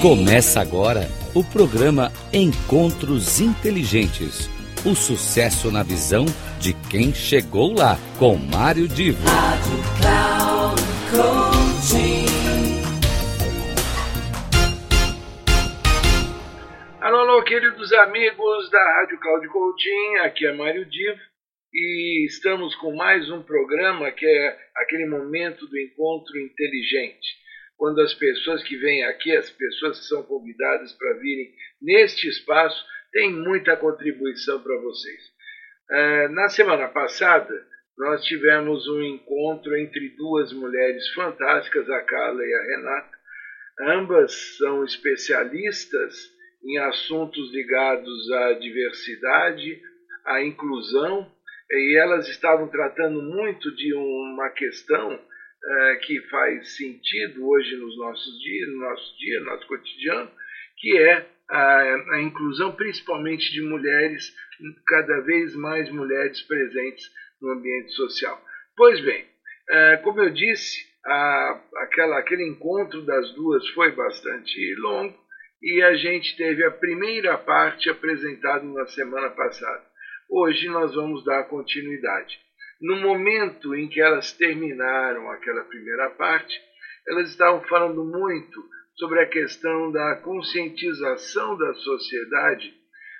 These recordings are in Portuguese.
Começa agora o programa Encontros Inteligentes. O sucesso na visão de quem chegou lá, com Mário Divo. Rádio Cloud Alô, alô, queridos amigos da Rádio Cloud Coaching, aqui é Mário Divo e estamos com mais um programa que é aquele momento do encontro inteligente quando as pessoas que vêm aqui, as pessoas que são convidadas para virem neste espaço, têm muita contribuição para vocês. Uh, na semana passada, nós tivemos um encontro entre duas mulheres fantásticas, a Carla e a Renata. Ambas são especialistas em assuntos ligados à diversidade, à inclusão, e elas estavam tratando muito de uma questão é, que faz sentido hoje nos nossos dias, no nosso dia, no nosso cotidiano, que é a, a inclusão principalmente de mulheres, cada vez mais mulheres presentes no ambiente social. Pois bem, é, como eu disse, a, aquela, aquele encontro das duas foi bastante longo e a gente teve a primeira parte apresentada na semana passada. Hoje nós vamos dar continuidade. No momento em que elas terminaram aquela primeira parte, elas estavam falando muito sobre a questão da conscientização da sociedade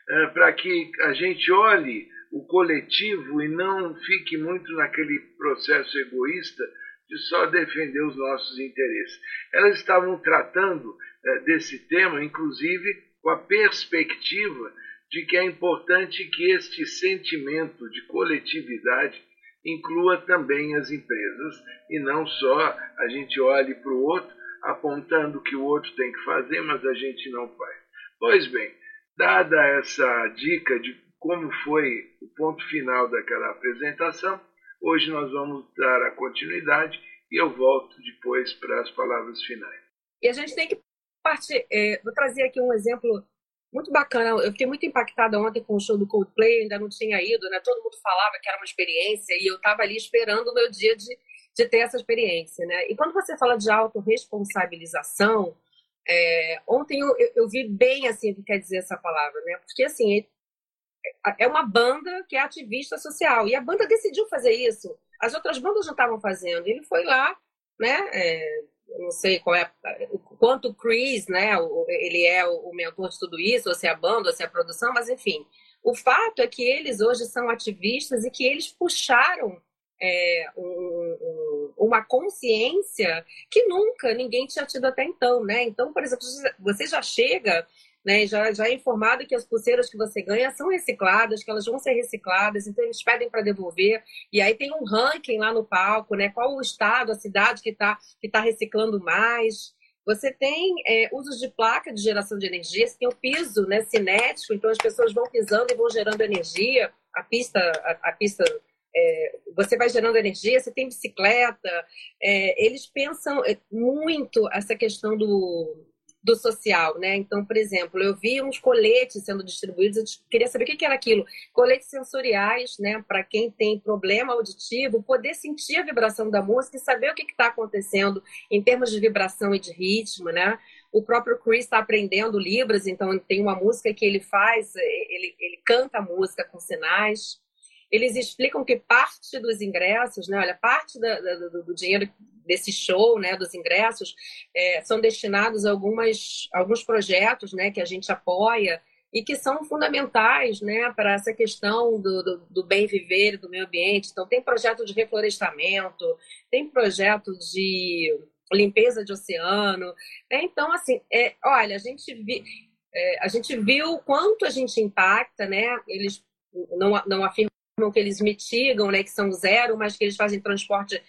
eh, para que a gente olhe o coletivo e não fique muito naquele processo egoísta de só defender os nossos interesses. Elas estavam tratando eh, desse tema, inclusive, com a perspectiva de que é importante que este sentimento de coletividade inclua também as empresas e não só a gente olhe para o outro apontando o que o outro tem que fazer, mas a gente não faz. Pois bem, dada essa dica de como foi o ponto final daquela apresentação, hoje nós vamos dar a continuidade e eu volto depois para as palavras finais. E a gente tem que partir. É, vou trazer aqui um exemplo muito bacana. Eu fiquei muito impactada ontem com o show do Coldplay, ainda não tinha ido, né? Todo mundo falava que era uma experiência e eu estava ali esperando o meu dia de, de ter essa experiência, né? E quando você fala de autorresponsabilização, é, ontem eu, eu, eu, vi bem assim o que quer dizer essa palavra, né? Porque assim é uma banda que é ativista social e a banda decidiu fazer isso. As outras bandas não estavam fazendo. Ele foi lá, né? É, não sei qual é o quanto o Chris, né, ele é o mentor de tudo isso, ou se é a banda, ou se é a produção, mas enfim. O fato é que eles hoje são ativistas e que eles puxaram é, um, um, uma consciência que nunca ninguém tinha tido até então, né? Então, por exemplo, você já chega né? Já, já é informado que as pulseiras que você ganha são recicladas, que elas vão ser recicladas, então eles pedem para devolver. E aí tem um ranking lá no palco, né? Qual o estado, a cidade que está que tá reciclando mais. Você tem é, usos de placa de geração de energia, você tem o piso né, cinético, então as pessoas vão pisando e vão gerando energia. A pista, a, a pista é, você vai gerando energia, você tem bicicleta. É, eles pensam é, muito essa questão do, do social, né? Então, por exemplo, eu vi uns coletes sendo distribuídos, eu queria saber o que era aquilo. Coletes sensoriais, né? Para quem tem problema auditivo, poder sentir a vibração da música e saber o que está acontecendo em termos de vibração e de ritmo, né? O próprio Chris está aprendendo Libras, então tem uma música que ele faz, ele, ele canta a música com sinais. Eles explicam que parte dos ingressos, né? Olha, parte do dinheiro desse show, né, dos ingressos, é, são destinados a algumas, alguns projetos né, que a gente apoia e que são fundamentais né, para essa questão do, do, do, bem viver, do meio ambiente. Então, tem projeto de reflorestamento, tem projeto de limpeza de oceano. Né? Então, assim, é, olha, a gente, vi, é, a gente viu quanto a gente impacta, né? Eles não, não afirmam que eles mitigam, né, que são zero, mas que eles fazem transporte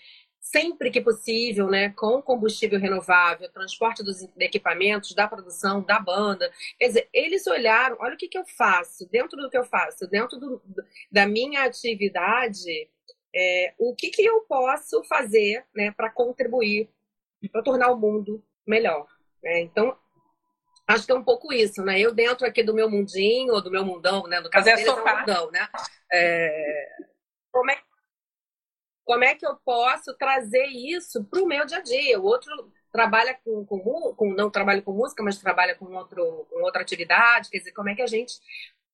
sempre que possível, né, com combustível renovável, transporte dos equipamentos, da produção, da banda. Quer dizer, eles olharam, olha o que, que eu faço, dentro do que eu faço, dentro do, da minha atividade, é, o que, que eu posso fazer né, para contribuir, para tornar o mundo melhor. Né? Então, acho que é um pouco isso, né? Eu dentro aqui do meu mundinho, ou do meu mundão, né? No caso deles é um mundão, né? É, como é como é que eu posso trazer isso para o meu dia a dia? O outro trabalha com, com, com, não trabalha com música, mas trabalha com, outro, com outra atividade, quer dizer, como é que a gente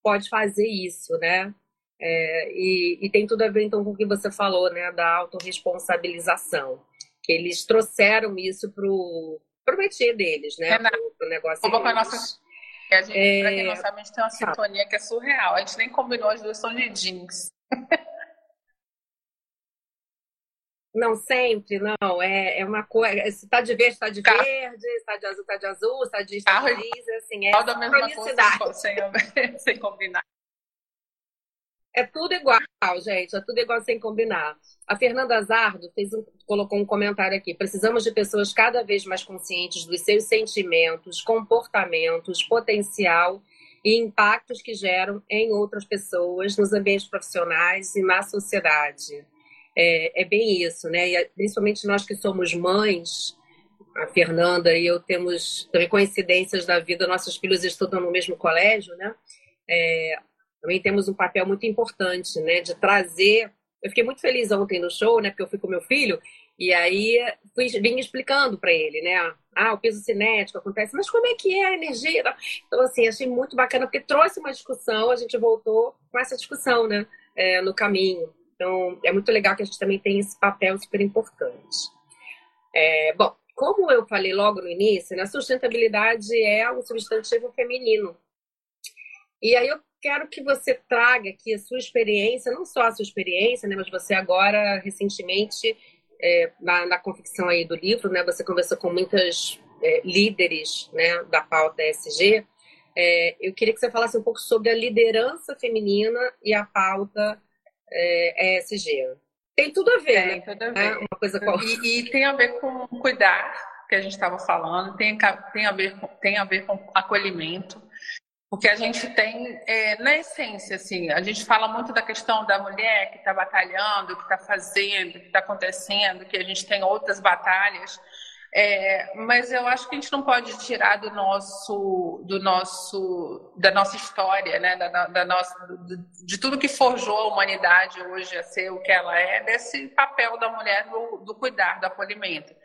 pode fazer isso, né? É, e, e, tem tudo a ver então com o que você falou, né, da autorresponsabilização, que eles trouxeram isso pro pro métier deles, né, é, pro, pro negócio a nossa... A gente, é... Pra quem não sabe, a gente tem uma sintonia que é surreal. A gente nem combinou, as duas são de jeans. Não sempre, não. É, é uma coisa. Se tá de verde, está de Carro. verde, se tá de azul, está de azul, se tá de está de jeans, assim, é da mesma cor, sem, sem combinar. É tudo igual, gente. É tudo igual sem combinar. A Fernanda Zardo fez um, colocou um comentário aqui. Precisamos de pessoas cada vez mais conscientes dos seus sentimentos, comportamentos, potencial e impactos que geram em outras pessoas, nos ambientes profissionais e na sociedade é, é bem isso, né? E principalmente nós que somos mães, a Fernanda e eu temos também coincidências da vida, nossos filhos estudam no mesmo colégio, né? É, também temos um papel muito importante, né? De trazer. Eu fiquei muito feliz ontem no show, né? Porque eu fui com meu filho e aí fui, vim explicando para ele, né? Ah, o peso cinético acontece, mas como é que é a energia? Então, assim, achei muito bacana, porque trouxe uma discussão, a gente voltou com essa discussão, né? É, no caminho. Então, é muito legal que a gente também tem esse papel super importante. É, bom, como eu falei logo no início, né, a sustentabilidade é um substantivo feminino. E aí eu quero que você traga aqui a sua experiência, não só a sua experiência, né, mas você agora, recentemente, é, na, na, confecção aí do livro, né, você conversou com muitas é, líderes né, da pauta ESG. É, eu queria que você falasse um pouco sobre a liderança feminina e a pauta é, ESG. Tem tudo a ver, tem né? Tudo a ver. É uma coisa com... e, e tem a ver com cuidar, que a gente estava falando, tem, tem, a ver com, tem a ver com acolhimento, porque a gente tem, é, na essência, assim, a gente fala muito da questão da mulher que está batalhando, que está fazendo, que está acontecendo, que a gente tem outras batalhas, é, mas eu acho que a gente não pode tirar do nosso, do nosso, da nossa história, né, da, da nossa, de tudo que forjou a humanidade hoje a ser o que ela é, desse papel da mulher do, do cuidar, do acolhimento.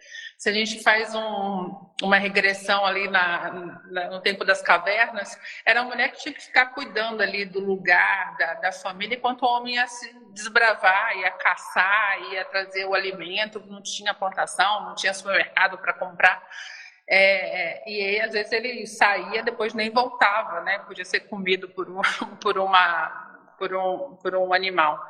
Se a gente faz um, uma regressão ali na, na, no tempo das cavernas, era a mulher que tinha que ficar cuidando ali do lugar, da, da família, enquanto o homem ia se desbravar, ia caçar, ia trazer o alimento, não tinha plantação, não tinha supermercado para comprar. É, e aí, às vezes, ele saía, depois nem voltava, né? Podia ser comido por, um, por uma por um, por um animal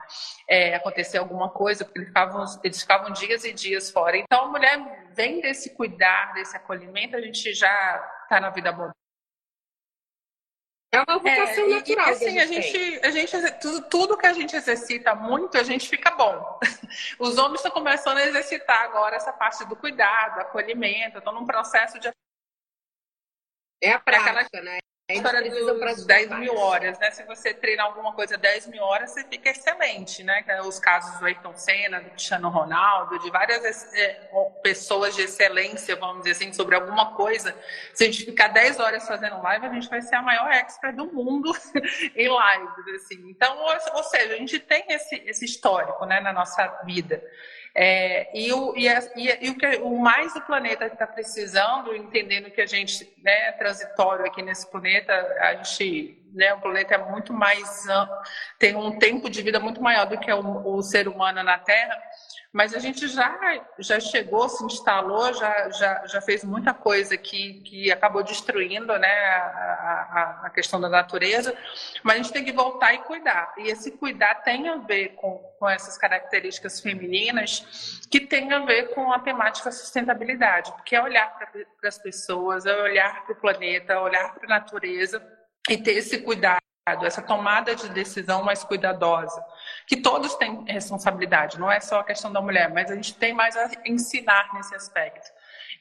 é, acontecer alguma coisa, porque eles ficavam, eles ficavam dias e dias fora. Então, a mulher vem desse cuidar, desse acolhimento, a gente já está na vida boa. É uma vocação é, natural. E, assim, a gente, a gente, a gente tudo, tudo, que a gente exercita muito, a gente fica bom. Os homens estão começando a exercitar agora essa parte do cuidado, acolhimento, estão num processo de. É a prática, Aquela... né? A história dos 10 mil horas, né? Se você treinar alguma coisa 10 mil horas, você fica excelente, né? É os casos do Ayrton Senna, do Cristiano Ronaldo, de várias é, pessoas de excelência, vamos dizer assim, sobre alguma coisa. Se a gente ficar 10 horas fazendo live, a gente vai ser a maior expert do mundo em lives, assim. Então, ou, seja, a gente tem esse, esse histórico, né, na nossa vida. É, e, o, e, a, e, o, que, o mais o planeta está precisando, entendendo que a gente né, é transitório aqui nesse planeta, a gente, né, o planeta é muito mais tem um tempo de vida muito maior do que o, o ser humano na Terra mas a gente já, já chegou, se instalou, já, já, já fez muita coisa que, que acabou destruindo né, a, a, a questão da natureza, mas a gente tem que voltar e cuidar. E esse cuidar tem a ver com, com essas características femininas, que tem a ver com a temática sustentabilidade, porque é olhar para as pessoas, é olhar para o planeta, é olhar para a natureza e ter esse cuidado essa tomada de decisão mais cuidadosa, que todos têm responsabilidade, não é só a questão da mulher, mas a gente tem mais a ensinar nesse aspecto.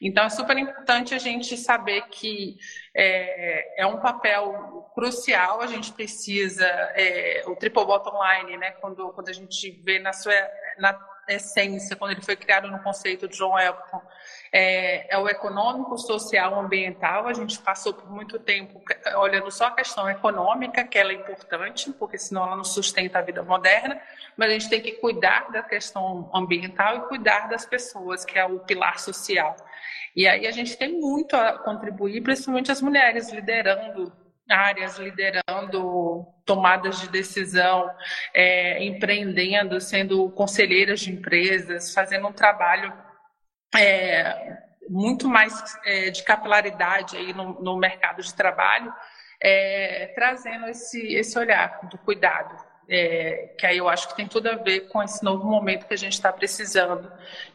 Então, é super importante a gente saber que é, é um papel crucial, a gente precisa, é, o triple bottom line, né, quando, quando a gente vê na sua, na, essência, quando ele foi criado no conceito de John Elton, é, é, o econômico, social, ambiental. A gente passou por muito tempo olhando só a questão econômica, que ela é importante, porque senão ela não sustenta a vida moderna, mas a gente tem que cuidar da questão ambiental e cuidar das pessoas, que é o pilar social. E aí a gente tem muito a contribuir, principalmente as mulheres liderando áreas, liderando tomadas de decisão, é, empreendendo, sendo conselheiras de empresas, fazendo um trabalho é, muito mais é, de capilaridade aí no, no mercado de trabalho, é, trazendo esse, esse olhar do cuidado, é, que aí eu acho que tem tudo a ver com esse novo momento que a gente está precisando,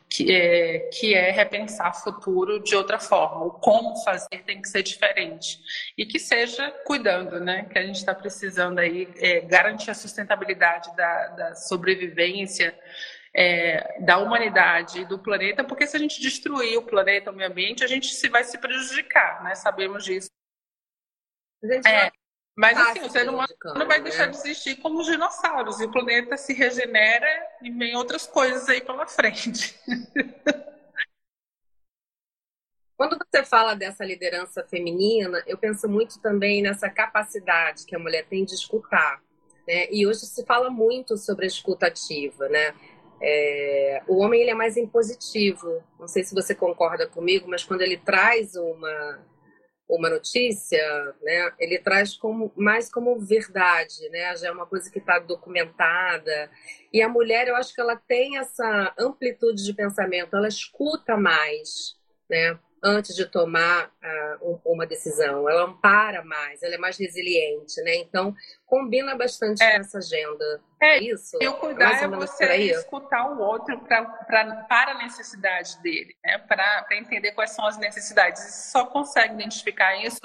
que é, que é repensar o futuro de outra forma. O como fazer tem que ser diferente. E que seja cuidando, né? Que a gente está precisando aí é, garantir a sustentabilidade da, da sobrevivência, é, da humanidade e do planeta, porque se a gente destruir o planeta, o meio ambiente, a gente se vai se prejudicar, né? Sabemos disso. É, mas assim, o ser humano não vai deixar né? de existir como os dinossauros, e o planeta se regenera e vem outras coisas aí pela frente. Quando você fala dessa liderança feminina, eu penso muito também nessa capacidade que a mulher tem de escutar. Né? E hoje se fala muito sobre a escuta ativa, né? É, o homem ele é mais impositivo. Não sei se você concorda comigo, mas quando ele traz uma uma notícia, né, ele traz como mais como verdade, né? Já é uma coisa que está documentada. E a mulher, eu acho que ela tem essa amplitude de pensamento, ela escuta mais, né? Antes de tomar uh, uma decisão. Ela ampara mais, ela é mais resiliente, né? Então, combina bastante é. com essa agenda. É, é isso. E o cuidar é você escutar o outro pra, pra, para a necessidade dele, né? Para entender quais são as necessidades. Você só consegue identificar isso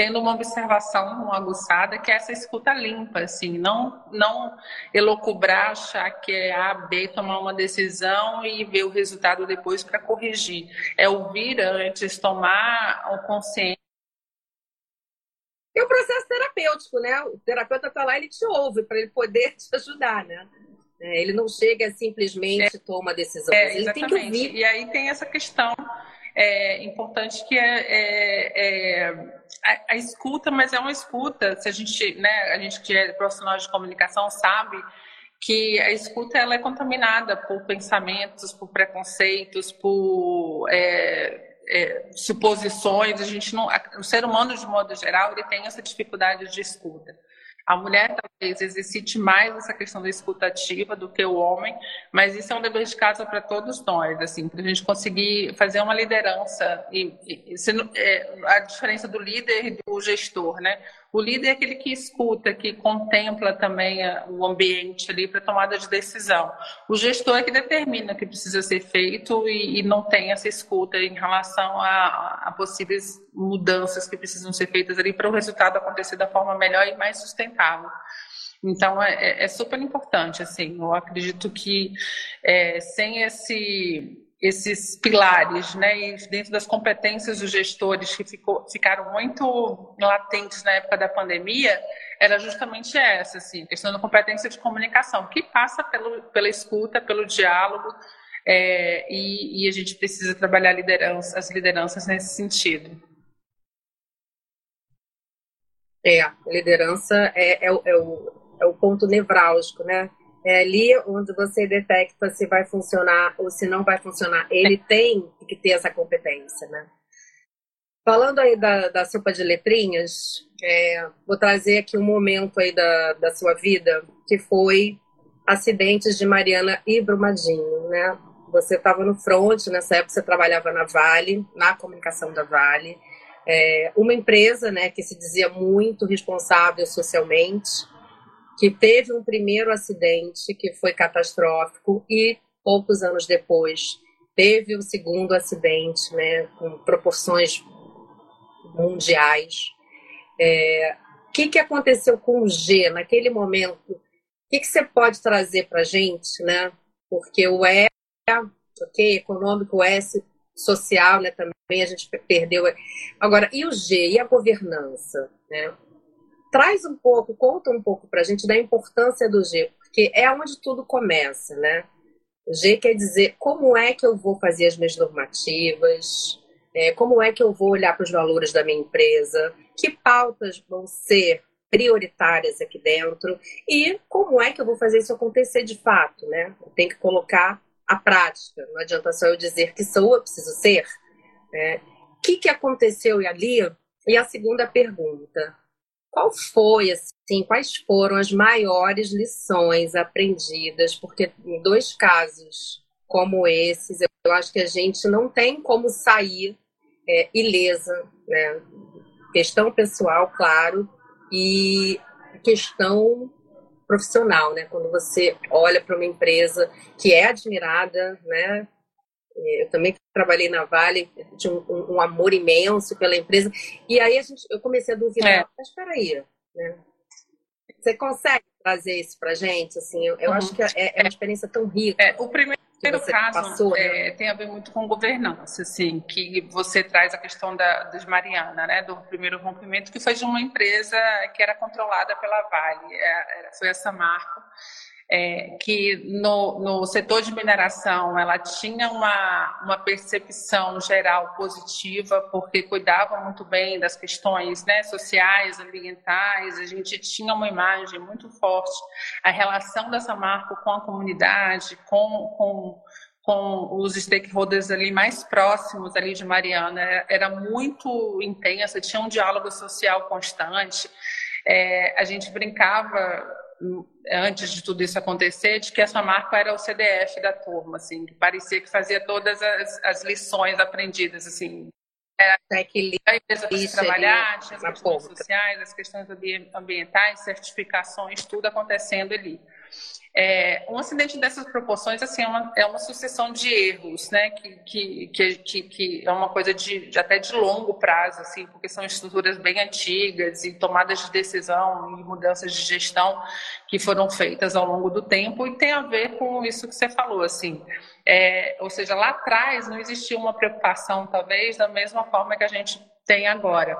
tendo uma observação uma aguçada, que é essa escuta limpa, assim, não, não elocubrar, achar que é A, B, tomar uma decisão e ver o resultado depois para corrigir. É ouvir antes, tomar o consciência. É um processo terapêutico, né? O terapeuta está lá, ele te ouve para ele poder te ajudar, né? É, ele não chega simplesmente é, toma a decisão. É, ele tem que ouvir. E aí tem essa questão é, importante que é, é, é a, a, escuta, mas é uma escuta. Se a gente, né, a gente que é profissional de comunicação sabe que a escuta ela é contaminada por pensamentos, por preconceitos, por é, é, suposições. A gente não, o ser humano de modo geral ele tem essa dificuldade de escuta. A mulher talvez exercite mais essa questão da escutativa do que o homem, mas isso é um dever de casa para todos nós, assim, para a gente conseguir fazer uma liderança e, e, e é, a diferença do líder e do gestor, né? O líder é aquele que escuta, que contempla também o ambiente ali para tomada de decisão. O gestor é que determina o que precisa ser feito e, e não tem essa escuta em relação a, a, possíveis mudanças que precisam ser feitas ali para o resultado acontecer da forma melhor e mais sustentável. Então é, é, é super importante, assim. Eu acredito que é, sem esse esses pilares, né, e dentro das competências dos gestores que ficou, ficaram muito latentes na época da pandemia, era justamente essa, assim, questão da competência de comunicação, que passa pelo, pela escuta, pelo diálogo, é, e, e, a gente precisa trabalhar liderança, as lideranças nesse sentido. É, liderança é, é, é, o, é o ponto nevrálgico, né? É ali onde você detecta se vai funcionar ou se não vai funcionar. Ele tem que ter essa competência, né? Falando aí da, da sopa de letrinhas, é, vou trazer aqui um momento aí da, da sua vida que foi acidentes de Mariana e Brumadinho, né? Você estava no front, nessa época você trabalhava na Vale, na comunicação da Vale, é, uma empresa, né, que se dizia muito responsável socialmente, que teve um primeiro acidente que foi catastrófico e poucos anos depois teve o segundo acidente, né, com proporções mundiais. É, o que, que aconteceu com o G naquele momento? O que, que você pode trazer para a gente, né? Porque o E, ok, econômico, o S social, né, também a gente perdeu. Agora, e o G, e a governança, né? Traz um pouco, conta um pouco para a gente da importância do G, porque é onde tudo começa, né? G quer dizer como é que eu vou fazer as minhas normativas, é, como é que eu vou olhar para os valores da minha empresa, que pautas vão ser prioritárias aqui dentro e como é que eu vou fazer isso acontecer de fato, né? Eu tenho que colocar a prática. Não adianta só eu dizer que sou, eu preciso ser. Né? O que, que aconteceu ali? E a segunda pergunta: qual foi, assim, quais foram as maiores lições aprendidas? Porque em dois casos como esses, eu acho que a gente não tem como sair é, ilesa, né? Questão pessoal, claro, e questão profissional, né? Quando você olha para uma empresa que é admirada, né? Eu também trabalhei na Vale, tinha um, um, amor imenso pela empresa. E aí a gente, eu comecei a duvidar, é. mas espera aí, né? Você consegue trazer isso para gente? Assim, eu, eu uhum. acho que é, é, uma experiência tão rica. É, o primeiro primeiro caso passou, né? é, tem a ver muito com governança, assim, que você traz a questão da, dos Mariana, né, do primeiro rompimento, que foi de uma empresa que era controlada pela Vale, é, era, foi essa marca é, que no, no, setor de mineração ela tinha uma, uma percepção geral positiva, porque cuidava muito bem das questões né, sociais, ambientais, a gente tinha uma imagem muito forte, a relação dessa marca com a comunidade, com, com, com os stakeholders ali mais próximos ali de Mariana, era muito intensa, tinha um diálogo social constante, é, a gente brincava antes de tudo isso acontecer, de que essa marca era o CDF da turma, assim, que parecia que fazia todas as, as lições aprendidas, assim. Era a empresa trabalhar, tinha as questões sociais, as questões ambientais, certificações, tudo acontecendo ali. É, um acidente dessas proporções assim, é, uma, é uma sucessão de erros, né? Que, que, que, que é uma coisa de, de, até de longo prazo, assim, porque são estruturas bem antigas e tomadas de decisão e mudanças de gestão que foram feitas ao longo do tempo e tem a ver com isso que você falou, assim. É, ou seja, lá atrás não existia uma preocupação, talvez, da mesma forma que a gente tem agora.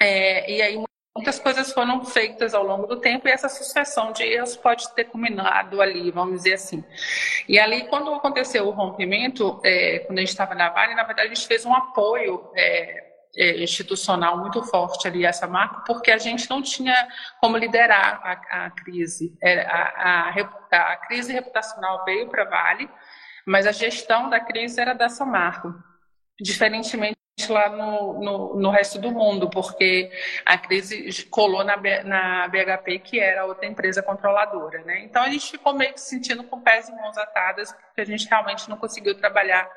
É, e aí Muitas coisas foram feitas ao longo do tempo e essa sucessão de erros pode ter culminado ali, vamos dizer assim. E ali, quando aconteceu o rompimento, é, quando a gente estava na Vale, na verdade, a gente fez um apoio é, é, institucional muito forte ali essa marca, porque a gente não tinha como liderar a, a crise. É, a, a, a, crise reputacional veio para Vale, mas a gestão da crise era dessa marca. Diferentemente lá no, no, no, resto do mundo, porque a crise colou na, na BHP, que era outra empresa controladora. Né? Então a gente ficou meio que se sentindo com pés e mãos atadas, porque a gente realmente não conseguiu trabalhar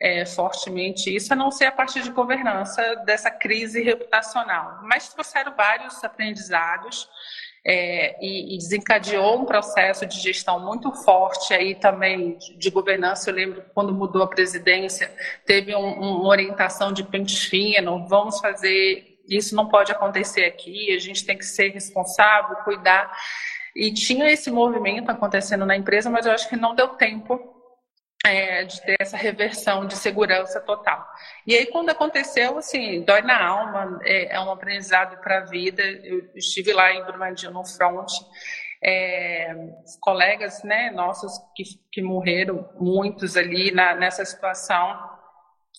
é, fortemente isso, a não ser a parte de governança dessa crise reputacional. Mas trouxeram vários aprendizados é, e, e, desencadeou um processo de gestão muito forte aí também de, de governança. Eu lembro quando mudou a presidência, teve um, uma orientação de pente fino, vamos fazer isso não pode acontecer aqui, a gente tem que ser responsável, cuidar. E tinha esse movimento acontecendo na empresa, mas eu acho que não deu tempo é, de ter essa reversão de segurança total. E aí, quando aconteceu, assim, dói na alma, é, é um aprendizado para a vida. Eu estive lá em Brumadinho, no front, é, colegas né, nossos que, que morreram, muitos ali na, nessa situação.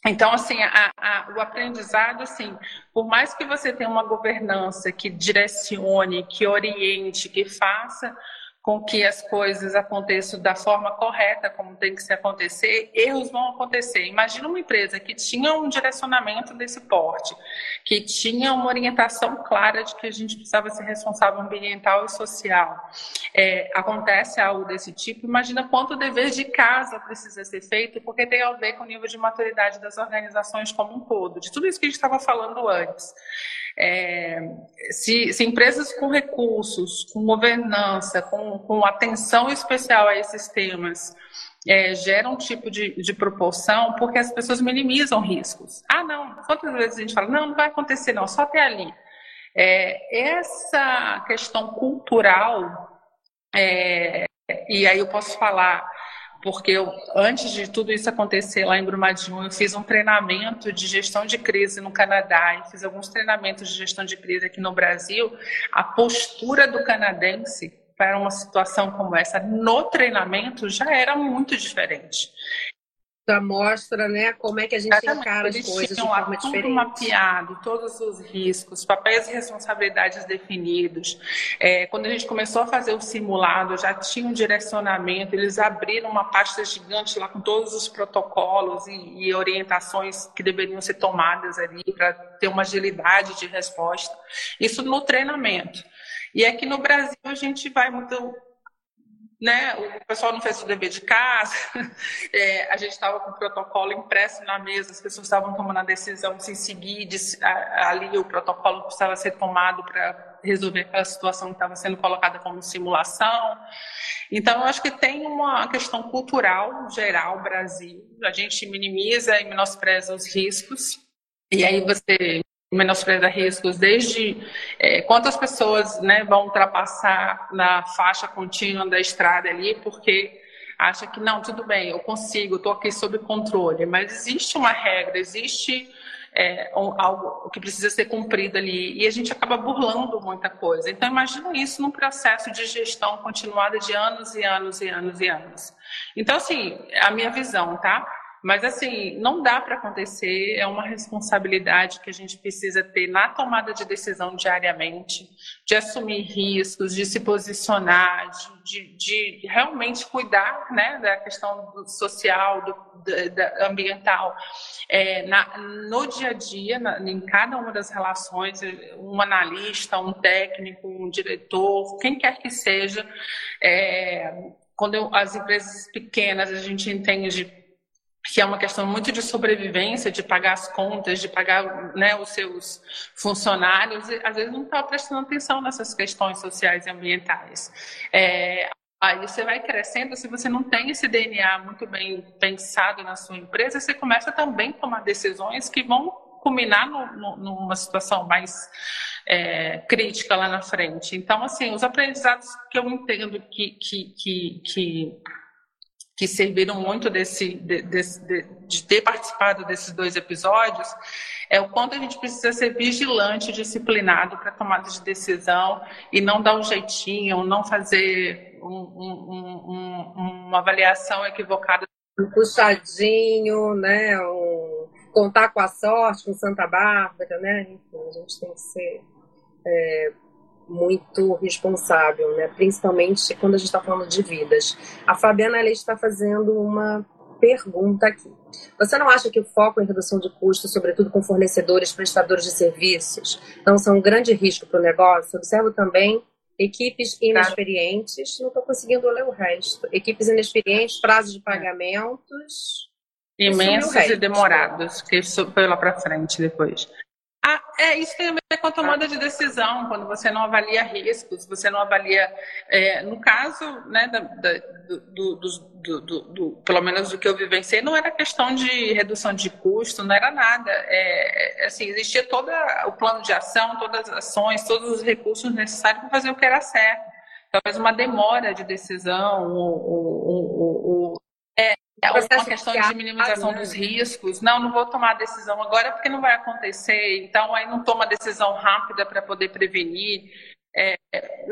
Então, assim, a, a, o aprendizado, assim, por mais que você tenha uma governança que direcione, que oriente, que faça com que as coisas aconteçam da forma correta, como tem que se acontecer, erros vão acontecer. Imagina uma empresa que tinha um direcionamento desse porte, que tinha uma orientação clara de que a gente precisava ser responsável ambiental e social. É, acontece algo desse tipo, imagina quanto dever de casa precisa ser feito, porque tem a ver com o nível de maturidade das organizações como um todo, de tudo isso que a gente estava falando antes. É, se, se, empresas com recursos, com governança, com, com atenção especial a esses temas, é, geram um tipo de, de proporção, porque as pessoas minimizam riscos. Ah, não, quantas vezes a gente fala, não, não vai acontecer, não, só até ali. É, essa questão cultural, é, e aí eu posso falar porque eu, antes de tudo isso acontecer lá em Brumadinho, eu fiz um treinamento de gestão de crise no Canadá e fiz alguns treinamentos de gestão de crise aqui no Brasil. A postura do canadense para uma situação como essa no treinamento já era muito diferente já mostra né, como é que a gente Exatamente. encara as coisas de forma tudo diferente. mapeado, todos os riscos, papéis e responsabilidades definidos. É, quando a gente começou a fazer o simulado, já tinha um direcionamento, eles abriram uma pasta gigante lá com todos os protocolos e, e orientações que deveriam ser tomadas ali para ter uma agilidade de resposta. Isso no treinamento. E aqui no Brasil a gente vai muito né, o pessoal não fez o dever de casa, é, a gente estava com o protocolo impresso na mesa, as pessoas estavam tomando a decisão de se seguir, de, a, ali o protocolo precisava ser tomado para resolver aquela situação que estava sendo colocada como simulação. Então, eu acho que tem uma questão cultural geral Brasil, a gente minimiza e menospreza os riscos, e aí você menospreza riscos, desde é, quantas pessoas né, vão ultrapassar na faixa contínua da estrada ali, porque acha que não, tudo bem, eu consigo, estou aqui sob controle, mas existe uma regra, existe é, algo que precisa ser cumprido ali e a gente acaba burlando muita coisa. Então imagina isso num processo de gestão continuada de anos e anos e anos e anos. Então assim, a minha visão, tá? Mas, assim, não dá para acontecer, é uma responsabilidade que a gente precisa ter na tomada de decisão diariamente, de assumir riscos, de se posicionar, de, de, de realmente cuidar né, da questão do social, do, da, ambiental. É, na, no dia a dia, na, em cada uma das relações, um analista, um técnico, um diretor, quem quer que seja, é, quando eu, as empresas pequenas a gente entende que é uma questão muito de sobrevivência, de pagar as contas, de pagar né, os seus funcionários, e às vezes não está prestando atenção nessas questões sociais e ambientais. É, aí você vai crescendo, se você não tem esse DNA muito bem pensado na sua empresa, você começa também a tomar decisões que vão culminar no, no, numa situação mais é, crítica lá na frente. Então, assim, os aprendizados que eu entendo que, que, que, que que serviram muito desse, de, de, de, ter participado desses dois episódios, é o quanto a gente precisa ser vigilante, disciplinado para tomada de decisão e não dar um jeitinho, não fazer um, um, um, uma avaliação equivocada. Um puxadinho, né? Um, contar com a sorte, com Santa Bárbara, né? Enfim, a gente tem que ser é, muito responsável, né? principalmente quando a gente está falando de vidas. A Fabiana Leite está fazendo uma pergunta aqui. Você não acha que o foco em redução de custos, sobretudo com fornecedores, prestadores de serviços, não são um grande risco para o negócio? Observo também equipes inexperientes, não estou conseguindo ler o resto. Equipes inexperientes, prazos de pagamentos. Imensos e demorados, que foi lá para frente depois. É, isso tem a ver com a tomada de decisão, quando você não avalia riscos, você não avalia. É, no caso, né, da, da, do, do, do, do, pelo menos do que eu vivenciei, não era questão de redução de custo, não era nada. É, é, assim, existia todo o plano de ação, todas as ações, todos os recursos necessários para fazer o que era certo. Talvez uma demora de decisão, o, o, é, é uma questão de minimização dos riscos. Não, não vou tomar a decisão agora porque não vai acontecer. Então, aí não toma decisão rápida para poder prevenir. É,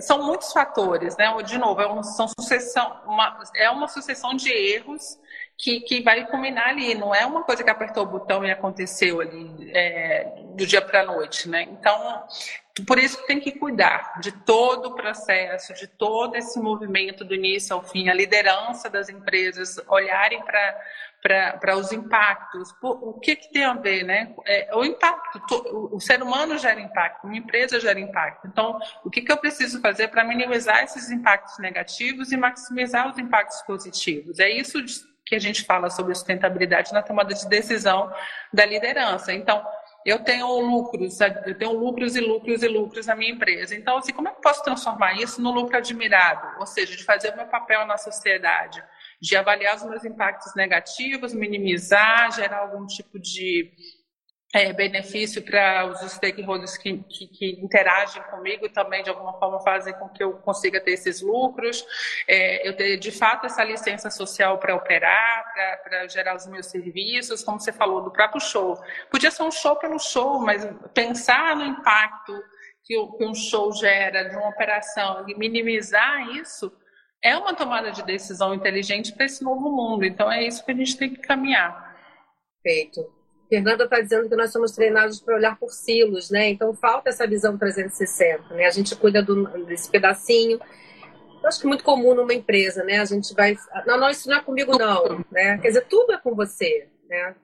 são muitos fatores, né? De novo, é uma, são sucessão, uma, é uma sucessão de erros que, que vai culminar ali. Não é uma coisa que apertou o botão e aconteceu ali é, do dia para a noite, né? Então, por isso que tem que cuidar de todo o processo, de todo esse movimento do início ao fim, a liderança das empresas, olharem para os impactos. O que, que tem a ver, né? É, o impacto, o ser humano gera impacto, uma empresa gera impacto. Então, o que, que eu preciso fazer para minimizar esses impactos negativos e maximizar os impactos positivos? É isso que a gente fala sobre sustentabilidade na tomada de decisão da liderança. Então, eu tenho lucros, eu tenho lucros e lucros e lucros na minha empresa. Então, assim, como é que eu posso transformar isso no lucro admirado? Ou seja, de fazer o meu papel na sociedade, de avaliar os meus impactos negativos, minimizar, gerar algum tipo de é, benefício para os stakeholders que, que, que, interagem comigo e também, de alguma forma, fazem com que eu consiga ter esses lucros. É, eu ter, de fato, essa licença social para operar, para gerar os meus serviços, como você falou, do próprio show. Podia ser um show pelo show, mas pensar no impacto que um show gera de uma operação e minimizar isso, é uma tomada de decisão inteligente para esse novo mundo. Então é isso que a gente tem que caminhar. Feito. Fernanda está dizendo que nós somos treinados para olhar por silos, né? Então falta essa visão 360, né? A gente cuida do, desse pedacinho. Eu acho que é muito comum numa empresa, né? A gente vai, não, não, isso não é comigo não, né? Quer dizer, tudo é com você, né?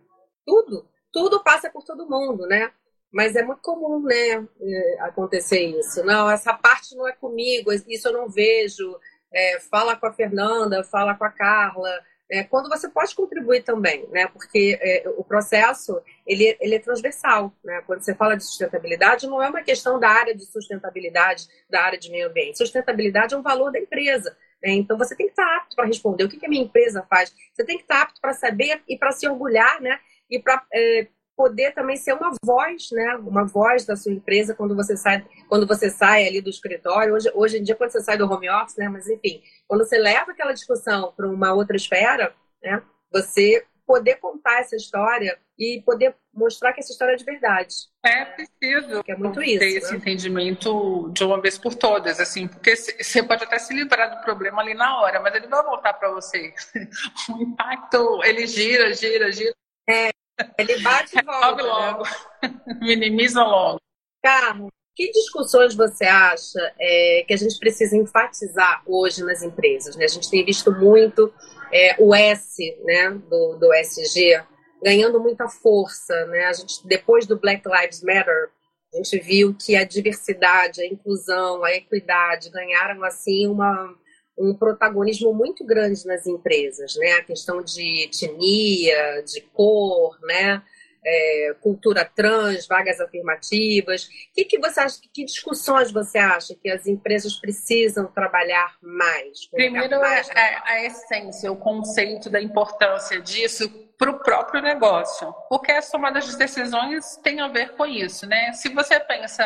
Tudo, tudo passa por todo mundo, né? Mas é muito comum, né, é, acontecer isso. Não, essa parte não é comigo, isso eu não vejo. É, fala com a Fernanda, fala com a Carla, é, quando você pode contribuir também, né? Porque é, o processo ele, ele é transversal, né? Quando você fala de sustentabilidade, não é uma questão da área de sustentabilidade, da área de meio ambiente. Sustentabilidade é um valor da empresa. Né? Então você tem que estar apto para responder o que, que a minha empresa faz. Você tem que estar apto para saber e para se orgulhar, né? E para é, poder também ser uma voz, né? Uma voz da sua empresa quando você sai, quando você sai ali do escritório. Hoje, hoje em dia, quando você sai do home office, né? Mas enfim, quando você leva aquela discussão para uma outra esfera, né? Você poder contar essa história e poder mostrar que essa história é de verdade. É preciso que é muito ter isso, esse né? entendimento de uma vez por todas, assim, porque você pode até se livrar do problema ali na hora, mas ele vai voltar para você. O impacto ele gira, gira, gira. É, ele bate e volta. logo. Né? Minimiza logo. Carlos, que discussões você acha é, que a gente precisa enfatizar hoje nas empresas? Né? A gente tem visto muito é, o S né, do, do SG ganhando muita força. Né? A gente, depois do Black Lives Matter, a gente viu que a diversidade, a inclusão, a equidade ganharam assim uma, um protagonismo muito grande nas empresas, né? A questão de etnia, de cor, né? É, cultura trans, vagas afirmativas. Que que você acha? Que discussões você acha que as empresas precisam trabalhar mais? Primeiro mais é, é a essência, o conceito da importância disso para o próprio negócio, porque as tomadas de decisões têm a ver com isso, né? Se você pensa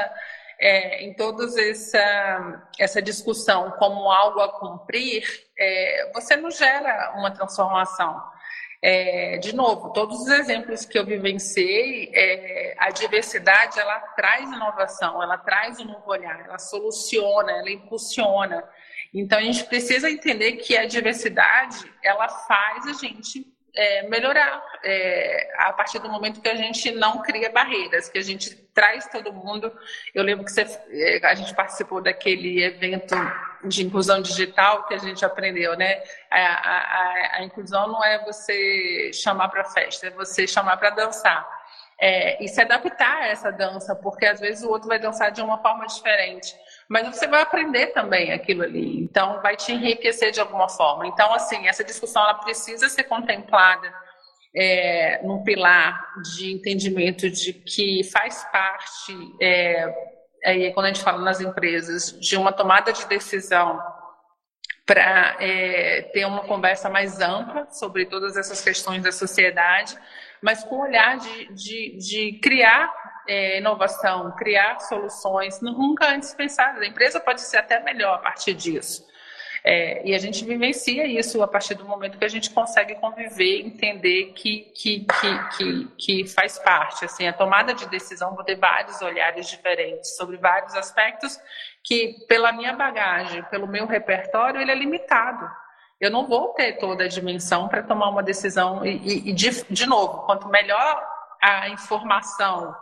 é, em toda essa, essa discussão como algo a cumprir, é, você não gera uma transformação. É, de novo, todos os exemplos que eu vivenciei, é, a diversidade ela traz inovação, ela traz um novo olhar, ela soluciona, ela impulsiona. Então a gente precisa entender que a diversidade ela faz a gente é, melhorar é, a partir do momento que a gente não cria barreiras, que a gente traz todo mundo. Eu lembro que você, é, a gente participou daquele evento de inclusão digital que a gente aprendeu, né? A, a, a inclusão não é você chamar para festa, é você chamar para dançar. É, e se adaptar a essa dança, porque às vezes o outro vai dançar de uma forma diferente mas você vai aprender também aquilo ali. Então, vai te enriquecer de alguma forma. Então, assim, essa discussão ela precisa ser contemplada é, num pilar de entendimento de que faz parte, é, quando a gente fala nas empresas, de uma tomada de decisão para é, ter uma conversa mais ampla sobre todas essas questões da sociedade, mas com o olhar de, de, de criar é, inovação, criar soluções nunca antes pensadas. A empresa pode ser até melhor a partir disso. É, e a gente vivencia isso a partir do momento que a gente consegue conviver, entender que, que, que, que, que faz parte. Assim, a tomada de decisão, vou ter vários olhares diferentes sobre vários aspectos que, pela minha bagagem, pelo meu repertório, ele é limitado. Eu não vou ter toda a dimensão para tomar uma decisão. E, e, de, de novo, quanto melhor a informação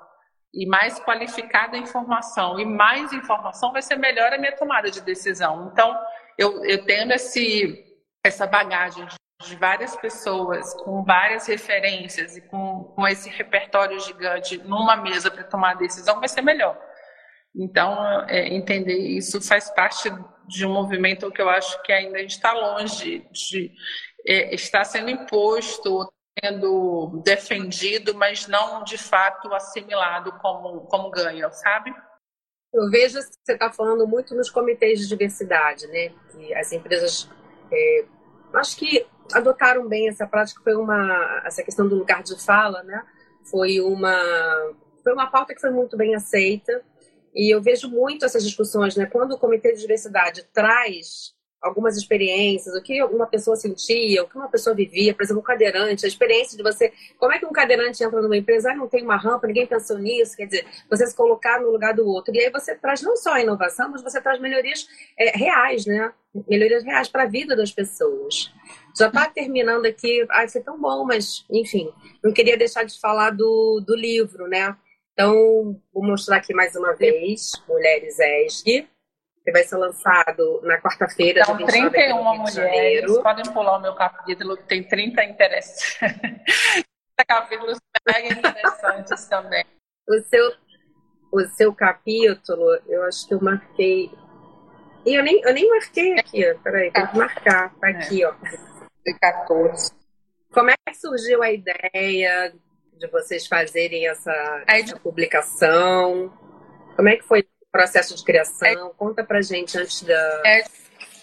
e mais qualificada a informação e mais informação vai ser melhor a minha tomada de decisão. Então, eu, eu tendo esse, essa bagagem de várias pessoas, com várias referências e com, com esse repertório gigante numa mesa para tomar a decisão, vai ser melhor. Então, é, entender isso faz parte de um movimento que eu acho que ainda está longe de é, estar sendo imposto, sendo defendido, mas não de fato assimilado como, como ganho, sabe? Eu vejo que você está falando muito nos comitês de diversidade, né? Que as empresas, é, acho que adotaram bem essa prática, foi uma, essa questão do lugar de fala, né? Foi uma, foi uma pauta que foi muito bem aceita e eu vejo muito essas discussões, né? Quando o comitê de diversidade traz algumas experiências, o que uma pessoa sentia, o que uma pessoa vivia, por exemplo, um cadeirante, a experiência de você. Como é que um cadeirante entra numa empresa, ah, não tem uma rampa, ninguém pensou nisso, quer dizer, você se colocar no lugar do outro. E aí você traz não só a inovação, mas você traz melhorias é, reais, né? Melhorias reais para a vida das pessoas. Já está terminando aqui, ai, foi tão bom, mas, enfim, não queria deixar de falar do, do livro, né? Então, vou mostrar aqui mais uma vez, Mulheres ESG que vai ser lançado na quarta-feira. Então, 31 mulheres, podem pular o meu capítulo, que tem 30 interessantes. capítulos mega interessantes também. O seu, o seu capítulo, eu acho que eu marquei. E eu nem, eu nem marquei aqui, ó. Peraí, tem que marcar. Tá aqui, ó. 14. Como é que surgiu a ideia de vocês fazerem essa, essa publicação? Como é que foi processo de criação? É, Conta pra gente antes da, é,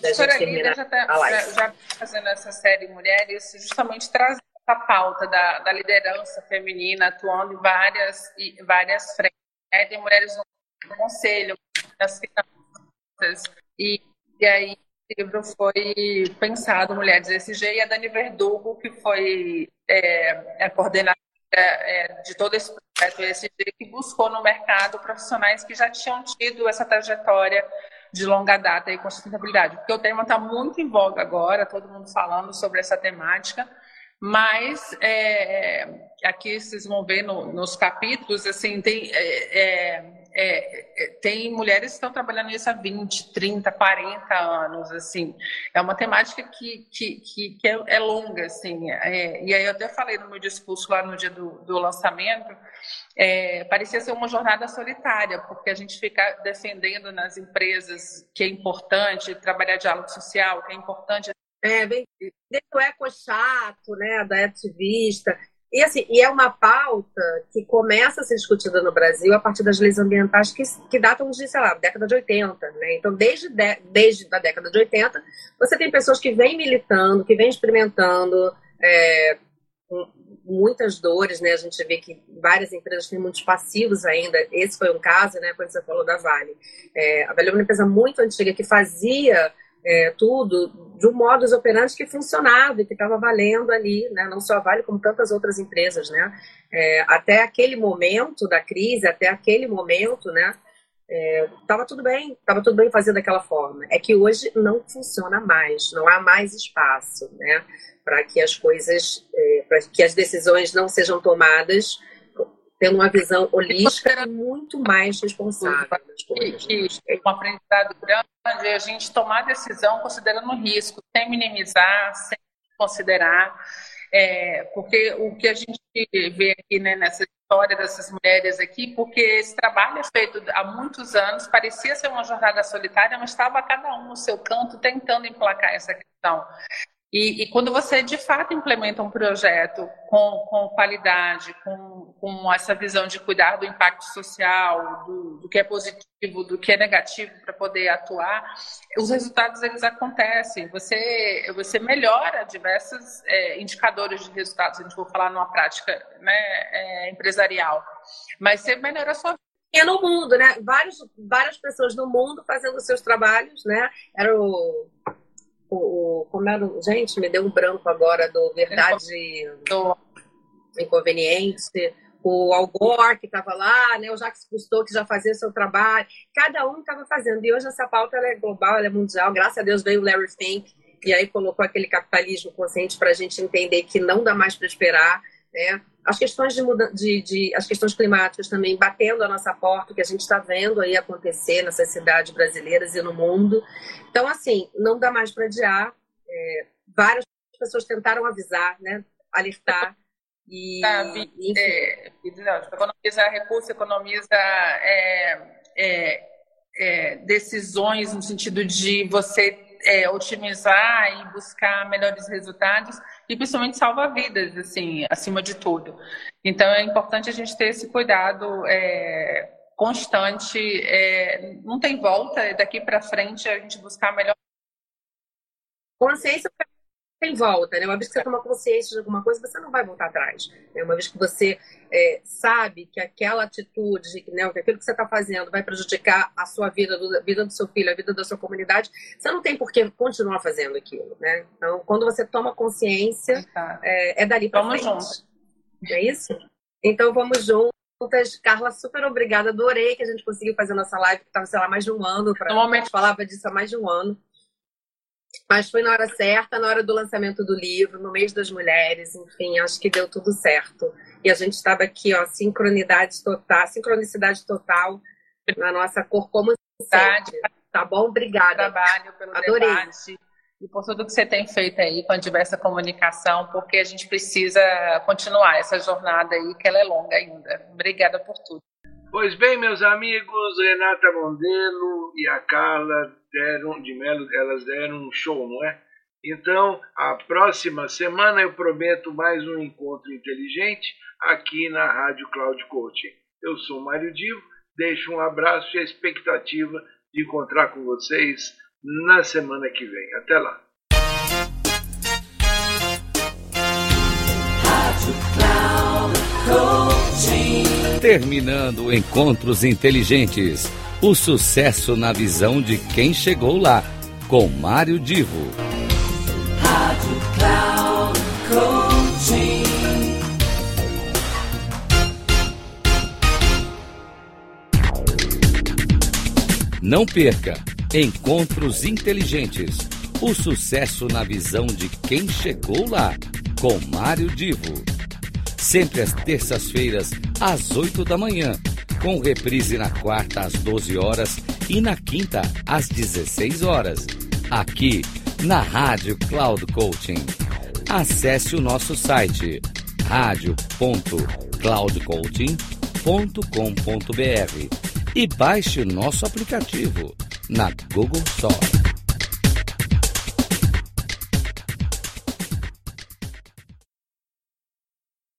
da gente terminar já tá, a live. Já, já fazendo essa série Mulheres, justamente trazendo a pauta da, da liderança feminina, atuando em várias, várias frentes. Né? Tem mulheres no conselho, nas finanças, e, e aí o livro foi pensado Mulheres ESG e a Dani Verdugo, que foi é, a coordenadora é, de todo esse projeto ESG que buscou no mercado profissionais que já tinham tido essa trajetória de longa data e com sustentabilidade, porque o tema está muito em voga agora, todo mundo falando sobre essa temática, mas é, aqui vocês vão ver no, nos capítulos, assim, tem, é, é, é, é tem mulheres que estão trabalhando nisso há 20, 30, 40 anos, assim, é uma temática que, que, que, que é, é, longa, assim, é, e aí eu até falei no meu discurso lá no dia do, do lançamento, parecia ser uma jornada solitária, porque a gente fica defendendo nas empresas que é importante trabalhar diálogo social, que é importante é, bem, do eco chato, né, da ativista. E, assim, e é uma pauta que começa a ser discutida no Brasil a partir das leis ambientais que, que datam de, sei lá, década de 80. Né? Então, desde, de, desde a década de 80, você tem pessoas que vêm militando, que vêm experimentando é, muitas dores. Né? A gente vê que várias empresas têm muitos passivos ainda. Esse foi um caso, né, quando você falou da Vale. É, a Vale é uma empresa muito antiga que fazia é, tudo de um modus operandi que funcionava e que estava valendo ali, né? não só Vale, como tantas outras empresas. Né? É, até aquele momento da crise, até aquele momento, né? Estava é, tudo bem, estava tudo bem fazer daquela forma. É que hoje não funciona mais, não há mais espaço né? para que as coisas, é, para que as decisões não sejam tomadas tendo uma visão holística e muito mais responsável que um aprendizado grande é a gente tomar decisão considerando o risco, sem minimizar, sem considerar, é, porque o que a gente vê aqui né, nessa história dessas mulheres aqui, porque esse trabalho é feito há muitos anos, parecia ser uma jornada solitária, mas estava cada um no seu canto tentando emplacar essa questão. E, e, quando você de fato implementa um projeto com, com qualidade, com, com essa visão de cuidar do impacto social, do, do que é positivo, do que é negativo para poder atuar, os resultados eles acontecem. Você, você melhora diversos é, indicadores de resultados. A gente vai falar numa prática né, é, empresarial, mas você melhora a sua e no mundo, né? Vários, várias pessoas no mundo fazendo seus trabalhos, né? Era o o, como era, gente, me deu um branco agora do Verdade do Inconveniente, o Al Gore que estava lá, né, o Jacques Cousteau que já fazia seu trabalho, cada um estava fazendo. E hoje essa pauta é global, é mundial. Graças a Deus veio o Larry Fink e aí colocou aquele capitalismo consciente para a gente entender que não dá mais para esperar, né? As questões de, de, de, as questões climáticas também batendo a nossa porta, que a gente está vendo aí acontecer nessas cidades brasileiras e no mundo. Então, assim, não dá mais para adiar. É, várias pessoas tentaram avisar, né, alertar. E, ah, é, economiza recursos, economiza é, é, é, decisões no sentido de você é, otimizar e buscar melhores resultados e principalmente salva vidas, assim, acima de tudo. Então é importante a gente ter esse cuidado é, constante, é, não tem volta, daqui para frente a gente buscar melhor. Consciência tem volta, né? Uma vez que você toma consciência de alguma coisa, você não vai voltar atrás. Né? Uma vez que você é, sabe que aquela atitude, né, que aquilo que você está fazendo vai prejudicar a sua vida, a vida do seu filho, a vida da sua comunidade, você não tem por que continuar fazendo aquilo, né? Então, quando você toma consciência, é, é dali para frente. Vamos juntos. É isso? Então, vamos juntos. Carla, super obrigada. Adorei que a gente conseguiu fazer nossa live, que estava, sei lá, mais de um ano. Pra... Normalmente falava disso há mais de um ano. Mas foi na hora certa, na hora do lançamento do livro, no mês das mulheres, enfim, acho que deu tudo certo. E a gente estava aqui, ó, sincronidade total, sincronicidade total na nossa cor como sempre. Tá bom? Obrigada. Trabalho pelo Adorei. debate e por tudo que você tem feito aí com a diversa comunicação, porque a gente precisa continuar essa jornada aí, que ela é longa ainda. Obrigada por tudo. Pois bem, meus amigos, Renata Mondelo e a Carla deram, de Melo, elas deram um show, não é? Então, a próxima semana eu prometo mais um encontro inteligente aqui na Rádio Cloud Coaching. Eu sou Mário Divo, deixo um abraço e a expectativa de encontrar com vocês na semana que vem. Até lá. Terminando Encontros Inteligentes. O sucesso na visão de quem chegou lá. Com Mário Divo. Rádio Cloud Coaching. Não perca Encontros Inteligentes. O sucesso na visão de quem chegou lá. Com Mário Divo sempre às terças-feiras, às 8 da manhã, com reprise na quarta às 12 horas e na quinta às 16 horas, aqui na Rádio Cloud Coaching. Acesse o nosso site radio.cloudcoaching.com.br e baixe nosso aplicativo na Google Store.